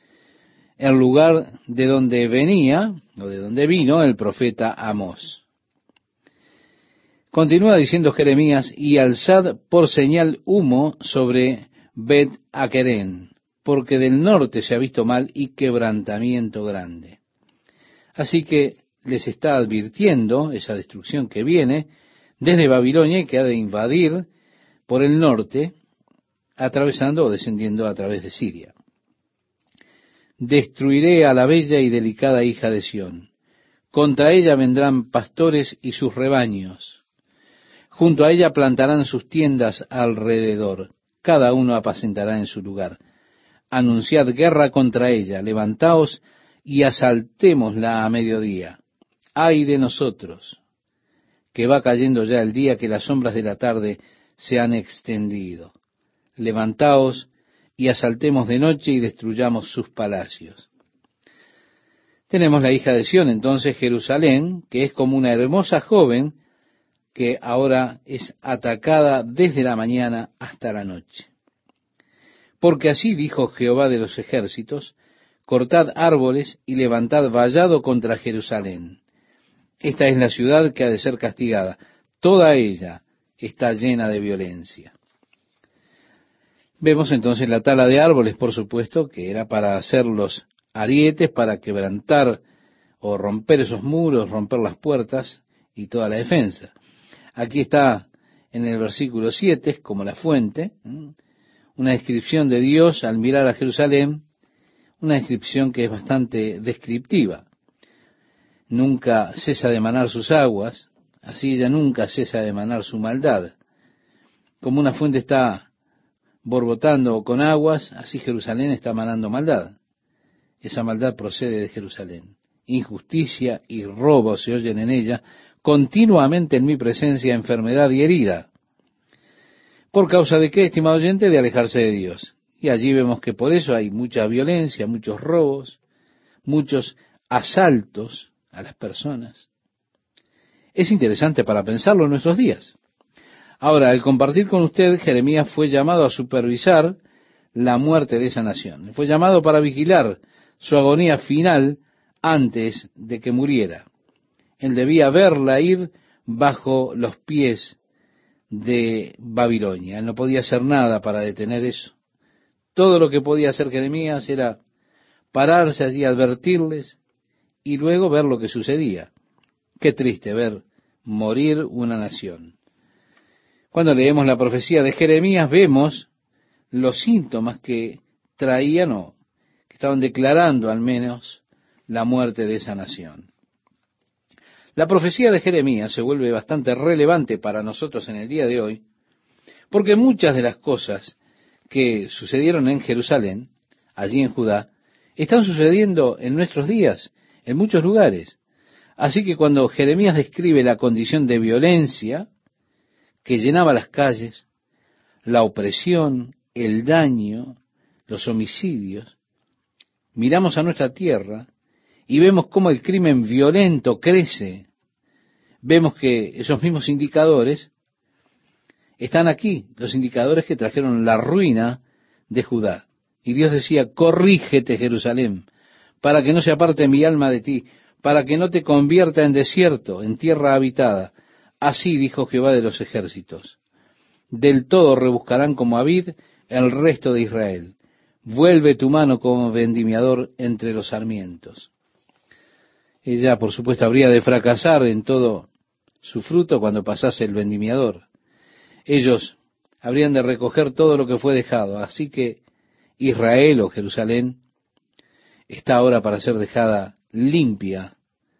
el lugar de donde venía, o de donde vino el profeta Amós. Continúa diciendo Jeremías, y alzad por señal humo sobre Bet Aquerén, porque del norte se ha visto mal y quebrantamiento grande. Así que les está advirtiendo esa destrucción que viene desde Babilonia y que ha de invadir por el norte, atravesando o descendiendo a través de Siria. Destruiré a la bella y delicada hija de Sión. Contra ella vendrán pastores y sus rebaños. Junto a ella plantarán sus tiendas alrededor. Cada uno apacentará en su lugar. Anunciad guerra contra ella. Levantaos y asaltémosla a mediodía. Ay de nosotros, que va cayendo ya el día que las sombras de la tarde se han extendido. Levantaos y asaltemos de noche y destruyamos sus palacios. Tenemos la hija de Sión, entonces Jerusalén, que es como una hermosa joven que ahora es atacada desde la mañana hasta la noche. Porque así dijo Jehová de los ejércitos, cortad árboles y levantad vallado contra Jerusalén. Esta es la ciudad que ha de ser castigada. Toda ella está llena de violencia. Vemos entonces la tala de árboles, por supuesto, que era para hacer los arietes, para quebrantar o romper esos muros, romper las puertas y toda la defensa. Aquí está en el versículo 7, como la fuente, una descripción de Dios al mirar a Jerusalén, una descripción que es bastante descriptiva. Nunca cesa de manar sus aguas, así ella nunca cesa de manar su maldad. Como una fuente está borbotando con aguas, así Jerusalén está manando maldad. Esa maldad procede de Jerusalén. Injusticia y robo se oyen en ella, continuamente en mi presencia enfermedad y herida. ¿Por causa de qué, estimado oyente? De alejarse de Dios. Y allí vemos que por eso hay mucha violencia, muchos robos, muchos asaltos a las personas. Es interesante para pensarlo en nuestros días. Ahora, al compartir con usted, Jeremías fue llamado a supervisar la muerte de esa nación. Fue llamado para vigilar su agonía final antes de que muriera. Él debía verla ir bajo los pies de Babilonia. Él no podía hacer nada para detener eso. Todo lo que podía hacer Jeremías era pararse allí, advertirles y luego ver lo que sucedía. Qué triste ver morir una nación. Cuando leemos la profecía de Jeremías vemos los síntomas que traían o que estaban declarando al menos la muerte de esa nación. La profecía de Jeremías se vuelve bastante relevante para nosotros en el día de hoy, porque muchas de las cosas que sucedieron en Jerusalén, allí en Judá, están sucediendo en nuestros días, en muchos lugares. Así que cuando Jeremías describe la condición de violencia, que llenaba las calles, la opresión, el daño, los homicidios, miramos a nuestra tierra y vemos cómo el crimen violento crece. Vemos que esos mismos indicadores están aquí, los indicadores que trajeron la ruina de Judá. Y Dios decía, corrígete Jerusalén, para que no se aparte mi alma de ti, para que no te convierta en desierto, en tierra habitada, Así dijo Jehová de los ejércitos. Del todo rebuscarán como Abid el resto de Israel. Vuelve tu mano como vendimiador entre los sarmientos. Ella, por supuesto, habría de fracasar en todo su fruto cuando pasase el vendimiador. Ellos habrían de recoger todo lo que fue dejado. Así que Israel o Jerusalén está ahora para ser dejada limpia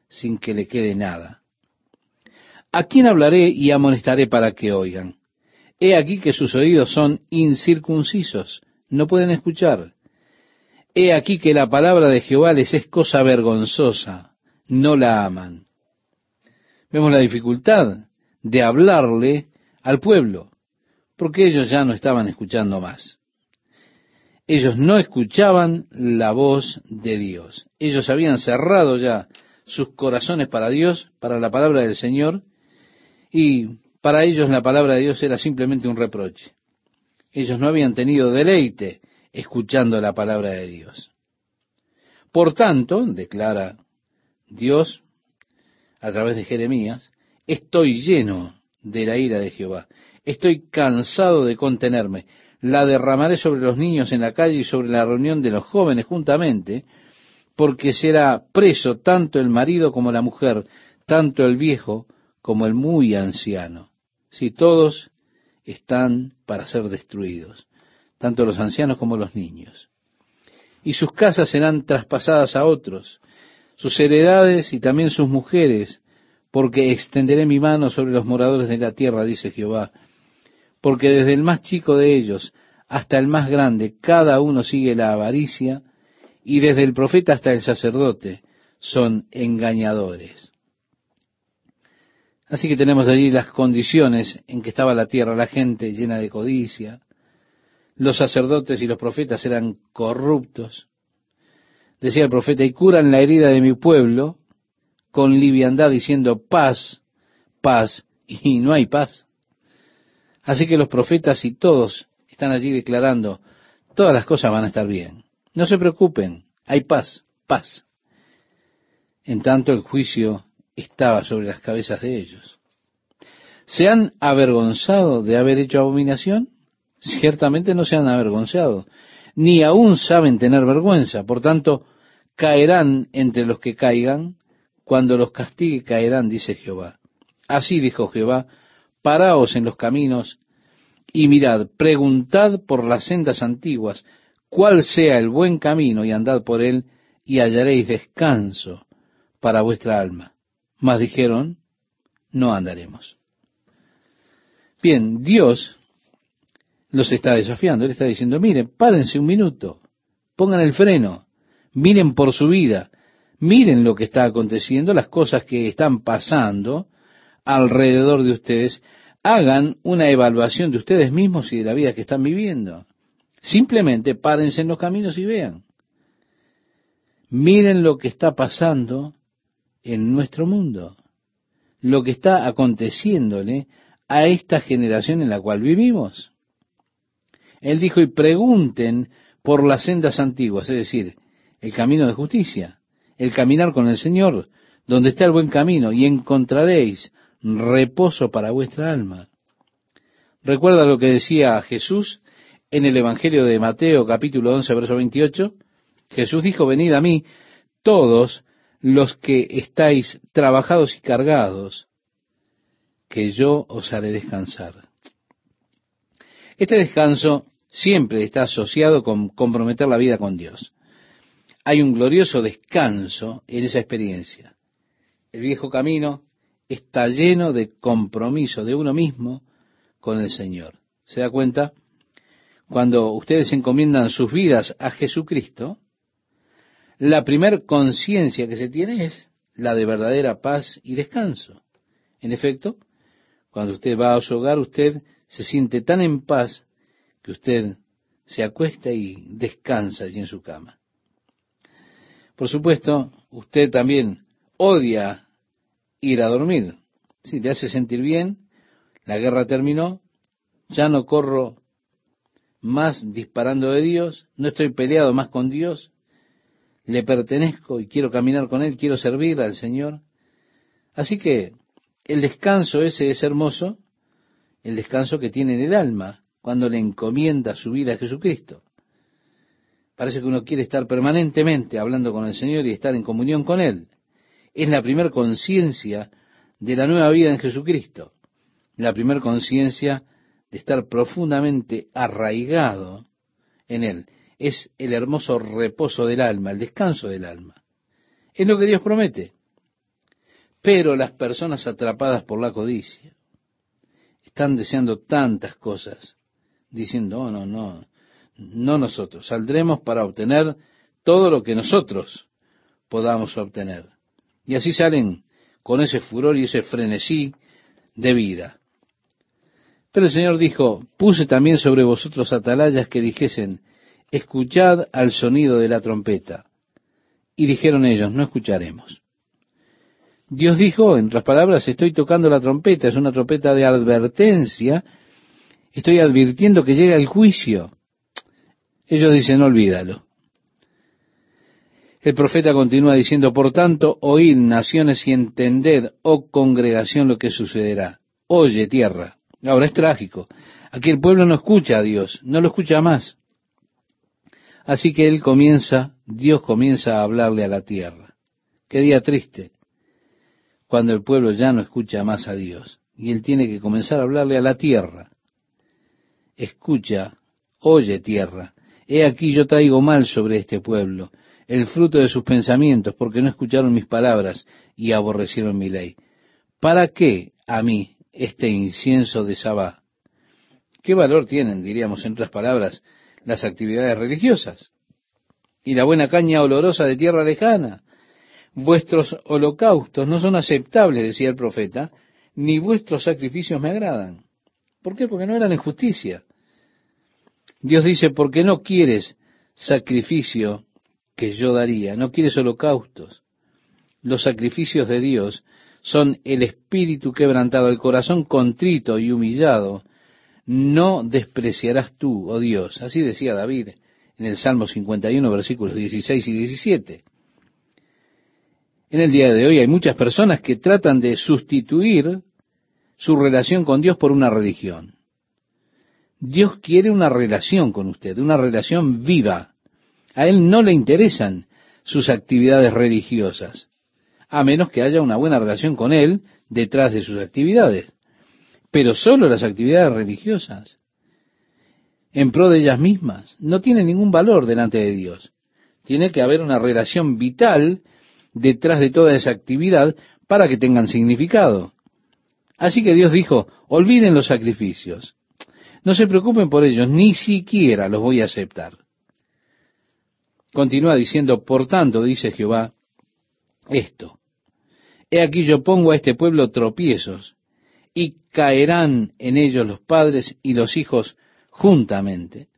sin que le quede nada. ¿A quién hablaré y amonestaré para que oigan? He aquí que sus oídos son incircuncisos, no pueden escuchar. He aquí que la palabra de Jehová les es cosa vergonzosa, no la aman. Vemos la dificultad de hablarle al pueblo, porque ellos ya no estaban escuchando más. Ellos no escuchaban la voz de Dios. Ellos habían cerrado ya sus corazones para Dios, para la palabra del Señor, y para ellos la palabra de Dios era simplemente un reproche. Ellos no habían tenido deleite escuchando la palabra de Dios. Por tanto, declara Dios a través de Jeremías, estoy lleno de la ira de Jehová, estoy cansado de contenerme, la derramaré sobre los niños en la calle y sobre la reunión de los jóvenes juntamente, porque será preso tanto el marido como la mujer, tanto el viejo como el muy anciano. Si todos están para ser destruidos, tanto los ancianos como los niños. Y sus casas serán traspasadas a otros, sus heredades y también sus mujeres, porque extenderé mi mano sobre los moradores de la tierra, dice Jehová, porque desde el más chico de ellos hasta el más grande, cada uno sigue la avaricia, y desde el profeta hasta el sacerdote son engañadores. Así que tenemos allí las condiciones en que estaba la tierra, la gente llena de codicia, los sacerdotes y los profetas eran corruptos. Decía el profeta, y curan la herida de mi pueblo con liviandad diciendo paz, paz, y no hay paz. Así que los profetas y todos están allí declarando, todas las cosas van a estar bien. No se preocupen, hay paz, paz. En tanto el juicio estaba sobre las cabezas de ellos. ¿Se han avergonzado de haber hecho abominación? Ciertamente no se han avergonzado, ni aún saben tener vergüenza. Por tanto, caerán entre los que caigan, cuando los castigue caerán, dice Jehová. Así dijo Jehová, paraos en los caminos y mirad, preguntad por las sendas antiguas, cuál sea el buen camino y andad por él y hallaréis descanso para vuestra alma. Mas dijeron, no andaremos. Bien, Dios los está desafiando. Él está diciendo, miren, párense un minuto, pongan el freno, miren por su vida, miren lo que está aconteciendo, las cosas que están pasando alrededor de ustedes, hagan una evaluación de ustedes mismos y de la vida que están viviendo. Simplemente párense en los caminos y vean. Miren lo que está pasando en nuestro mundo, lo que está aconteciéndole a esta generación en la cual vivimos. Él dijo, y pregunten por las sendas antiguas, es decir, el camino de justicia, el caminar con el Señor, donde está el buen camino, y encontraréis reposo para vuestra alma. Recuerda lo que decía Jesús en el Evangelio de Mateo capítulo 11, verso 28. Jesús dijo, venid a mí todos los que estáis trabajados y cargados, que yo os haré descansar. Este descanso siempre está asociado con comprometer la vida con Dios. Hay un glorioso descanso en esa experiencia. El viejo camino está lleno de compromiso de uno mismo con el Señor. ¿Se da cuenta? Cuando ustedes encomiendan sus vidas a Jesucristo, la primer conciencia que se tiene es la de verdadera paz y descanso. En efecto, cuando usted va a su hogar, usted se siente tan en paz que usted se acuesta y descansa allí en su cama. Por supuesto, usted también odia ir a dormir. Si le hace sentir bien, la guerra terminó, ya no corro más disparando de Dios, no estoy peleado más con Dios, le pertenezco y quiero caminar con Él, quiero servir al Señor. Así que el descanso ese es hermoso, el descanso que tiene en el alma, cuando le encomienda su vida a Jesucristo. Parece que uno quiere estar permanentemente hablando con el Señor y estar en comunión con Él. Es la primera conciencia de la nueva vida en Jesucristo. La primera conciencia de estar profundamente arraigado en Él. Es el hermoso reposo del alma, el descanso del alma. Es lo que Dios promete. Pero las personas atrapadas por la codicia están deseando tantas cosas, diciendo, oh, no, no, no nosotros, saldremos para obtener todo lo que nosotros podamos obtener. Y así salen con ese furor y ese frenesí de vida. Pero el Señor dijo, puse también sobre vosotros atalayas que dijesen, escuchad al sonido de la trompeta. Y dijeron ellos, no escucharemos. Dios dijo, en otras palabras, estoy tocando la trompeta, es una trompeta de advertencia, estoy advirtiendo que llega el juicio. Ellos dicen, olvídalo. El profeta continúa diciendo, por tanto, oíd naciones y entended, oh congregación, lo que sucederá. Oye, tierra. Ahora es trágico. Aquí el pueblo no escucha a Dios, no lo escucha más. Así que él comienza, Dios comienza a hablarle a la tierra. Qué día triste, cuando el pueblo ya no escucha más a Dios. Y él tiene que comenzar a hablarle a la tierra. Escucha, oye tierra, he aquí yo traigo mal sobre este pueblo el fruto de sus pensamientos, porque no escucharon mis palabras y aborrecieron mi ley. ¿Para qué a mí este incienso de Sabá? ¿Qué valor tienen, diríamos en otras palabras, las actividades religiosas? Y la buena caña olorosa de tierra lejana. Vuestros holocaustos no son aceptables, decía el profeta, ni vuestros sacrificios me agradan. ¿Por qué? Porque no eran en justicia. Dios dice, porque no quieres sacrificio que yo daría. No quieres holocaustos. Los sacrificios de Dios son el espíritu quebrantado, el corazón contrito y humillado. No despreciarás tú, oh Dios. Así decía David en el Salmo 51, versículos 16 y 17. En el día de hoy hay muchas personas que tratan de sustituir su relación con Dios por una religión. Dios quiere una relación con usted, una relación viva, a él no le interesan sus actividades religiosas, a menos que haya una buena relación con él detrás de sus actividades. Pero solo las actividades religiosas, en pro de ellas mismas, no tienen ningún valor delante de Dios. Tiene que haber una relación vital detrás de toda esa actividad para que tengan significado. Así que Dios dijo, olviden los sacrificios. No se preocupen por ellos, ni siquiera los voy a aceptar. Continúa diciendo, por tanto, dice Jehová, esto, he aquí yo pongo a este pueblo tropiezos, y caerán en ellos los padres y los hijos juntamente.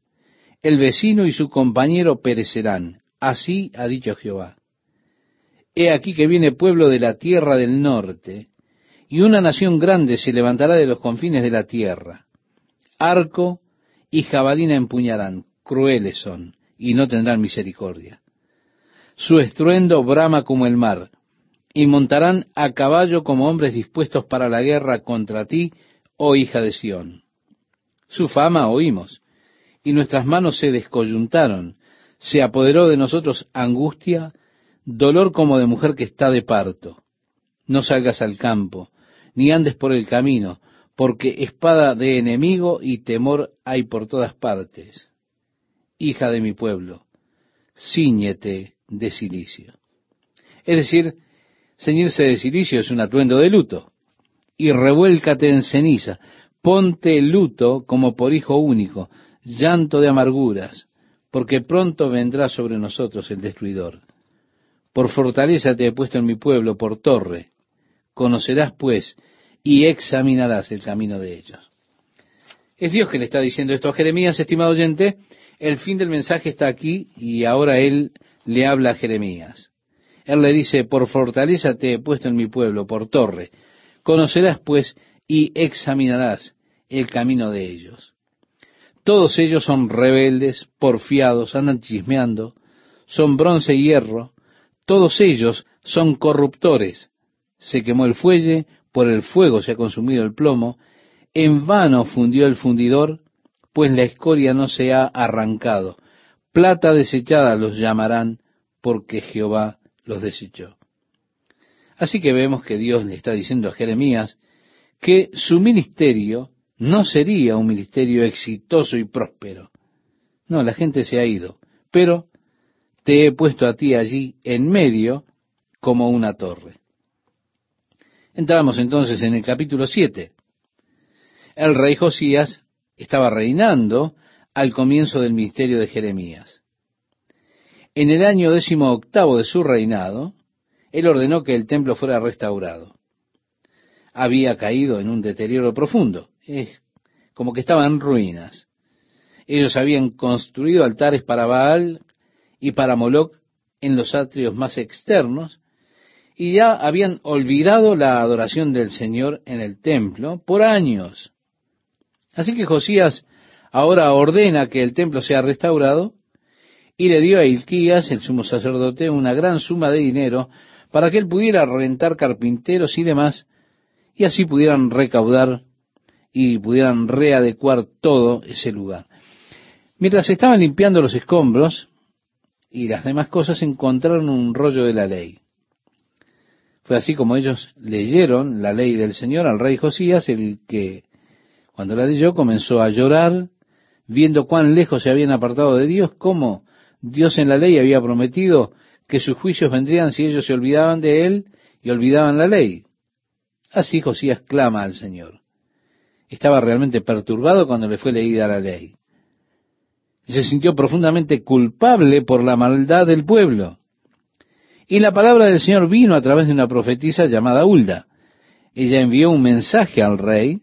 El vecino y su compañero perecerán. Así ha dicho Jehová. He aquí que viene pueblo de la tierra del norte, y una nación grande se levantará de los confines de la tierra. Arco y jabalina empuñarán, crueles son, y no tendrán misericordia. Su estruendo brama como el mar, y montarán a caballo como hombres dispuestos para la guerra contra ti, oh hija de Sión. Su fama oímos, y nuestras manos se descoyuntaron, se apoderó de nosotros angustia, dolor como de mujer que está de parto. No salgas al campo, ni andes por el camino, porque espada de enemigo y temor hay por todas partes hija de mi pueblo, ciñete de silicio. Es decir, ceñirse de silicio es un atuendo de luto. Y revuélcate en ceniza, ponte luto como por hijo único, llanto de amarguras, porque pronto vendrá sobre nosotros el destruidor. Por fortaleza te he puesto en mi pueblo, por torre. Conocerás pues y examinarás el camino de ellos. Es Dios que le está diciendo esto a Jeremías, estimado oyente, el fin del mensaje está aquí y ahora él le habla a Jeremías. Él le dice, por fortaleza te he puesto en mi pueblo, por torre. Conocerás pues y examinarás el camino de ellos. Todos ellos son rebeldes, porfiados, andan chismeando, son bronce y hierro, todos ellos son corruptores. Se quemó el fuelle, por el fuego se ha consumido el plomo, en vano fundió el fundidor, pues la escoria no se ha arrancado. Plata desechada los llamarán, porque Jehová los desechó. Así que vemos que Dios le está diciendo a Jeremías que su ministerio no sería un ministerio exitoso y próspero. No, la gente se ha ido, pero te he puesto a ti allí en medio como una torre. Entramos entonces en el capítulo 7. El rey Josías estaba reinando al comienzo del ministerio de Jeremías. En el año décimo octavo de su reinado, él ordenó que el templo fuera restaurado. Había caído en un deterioro profundo, es como que estaba en ruinas. Ellos habían construido altares para Baal y para Moloch en los atrios más externos, y ya habían olvidado la adoración del Señor en el templo por años. Así que Josías ahora ordena que el templo sea restaurado y le dio a Ilquías, el sumo sacerdote, una gran suma de dinero para que él pudiera rentar carpinteros y demás, y así pudieran recaudar y pudieran readecuar todo ese lugar. Mientras estaban limpiando los escombros y las demás cosas, encontraron un rollo de la ley. Fue así como ellos leyeron la ley del Señor al rey Josías, el que, cuando la leyó, comenzó a llorar, viendo cuán lejos se habían apartado de Dios, cómo Dios en la ley había prometido que sus juicios vendrían si ellos se olvidaban de Él y olvidaban la ley. Así Josías clama al Señor. Estaba realmente perturbado cuando le fue leída la ley. Y se sintió profundamente culpable por la maldad del pueblo. Y la palabra del Señor vino a través de una profetisa llamada Hulda. Ella envió un mensaje al rey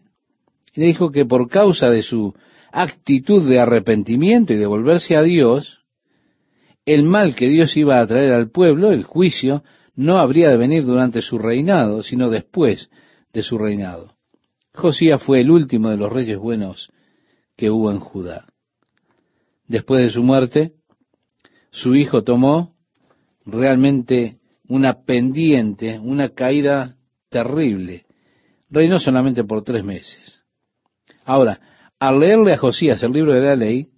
y le dijo que por causa de su actitud de arrepentimiento y de volverse a Dios, el mal que Dios iba a traer al pueblo, el juicio, no habría de venir durante su reinado, sino después de su reinado. Josías fue el último de los reyes buenos que hubo en Judá. Después de su muerte, su hijo tomó realmente una pendiente, una caída terrible. Reinó solamente por tres meses. Ahora, al leerle a Josías el libro de la ley,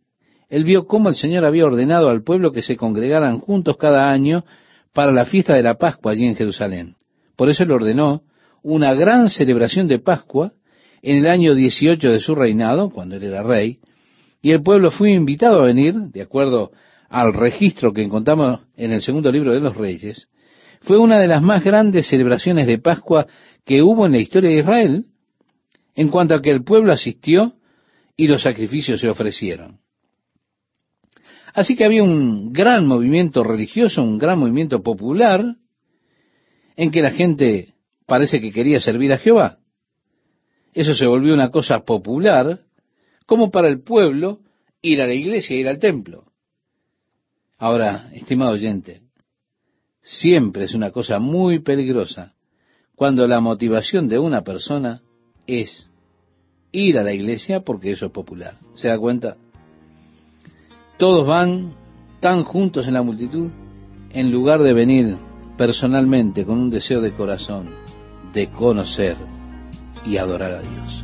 él vio cómo el Señor había ordenado al pueblo que se congregaran juntos cada año para la fiesta de la Pascua allí en Jerusalén. Por eso él ordenó una gran celebración de Pascua en el año 18 de su reinado, cuando él era rey, y el pueblo fue invitado a venir, de acuerdo al registro que encontramos en el segundo libro de los Reyes, fue una de las más grandes celebraciones de Pascua que hubo en la historia de Israel, en cuanto a que el pueblo asistió y los sacrificios se ofrecieron. Así que había un gran movimiento religioso, un gran movimiento popular, en que la gente parece que quería servir a Jehová. Eso se volvió una cosa popular, como para el pueblo ir a la iglesia, ir al templo. Ahora, estimado oyente, siempre es una cosa muy peligrosa cuando la motivación de una persona es ir a la iglesia porque eso es popular. ¿Se da cuenta? Todos van tan juntos en la multitud en lugar de venir personalmente con un deseo de corazón de conocer y adorar a Dios.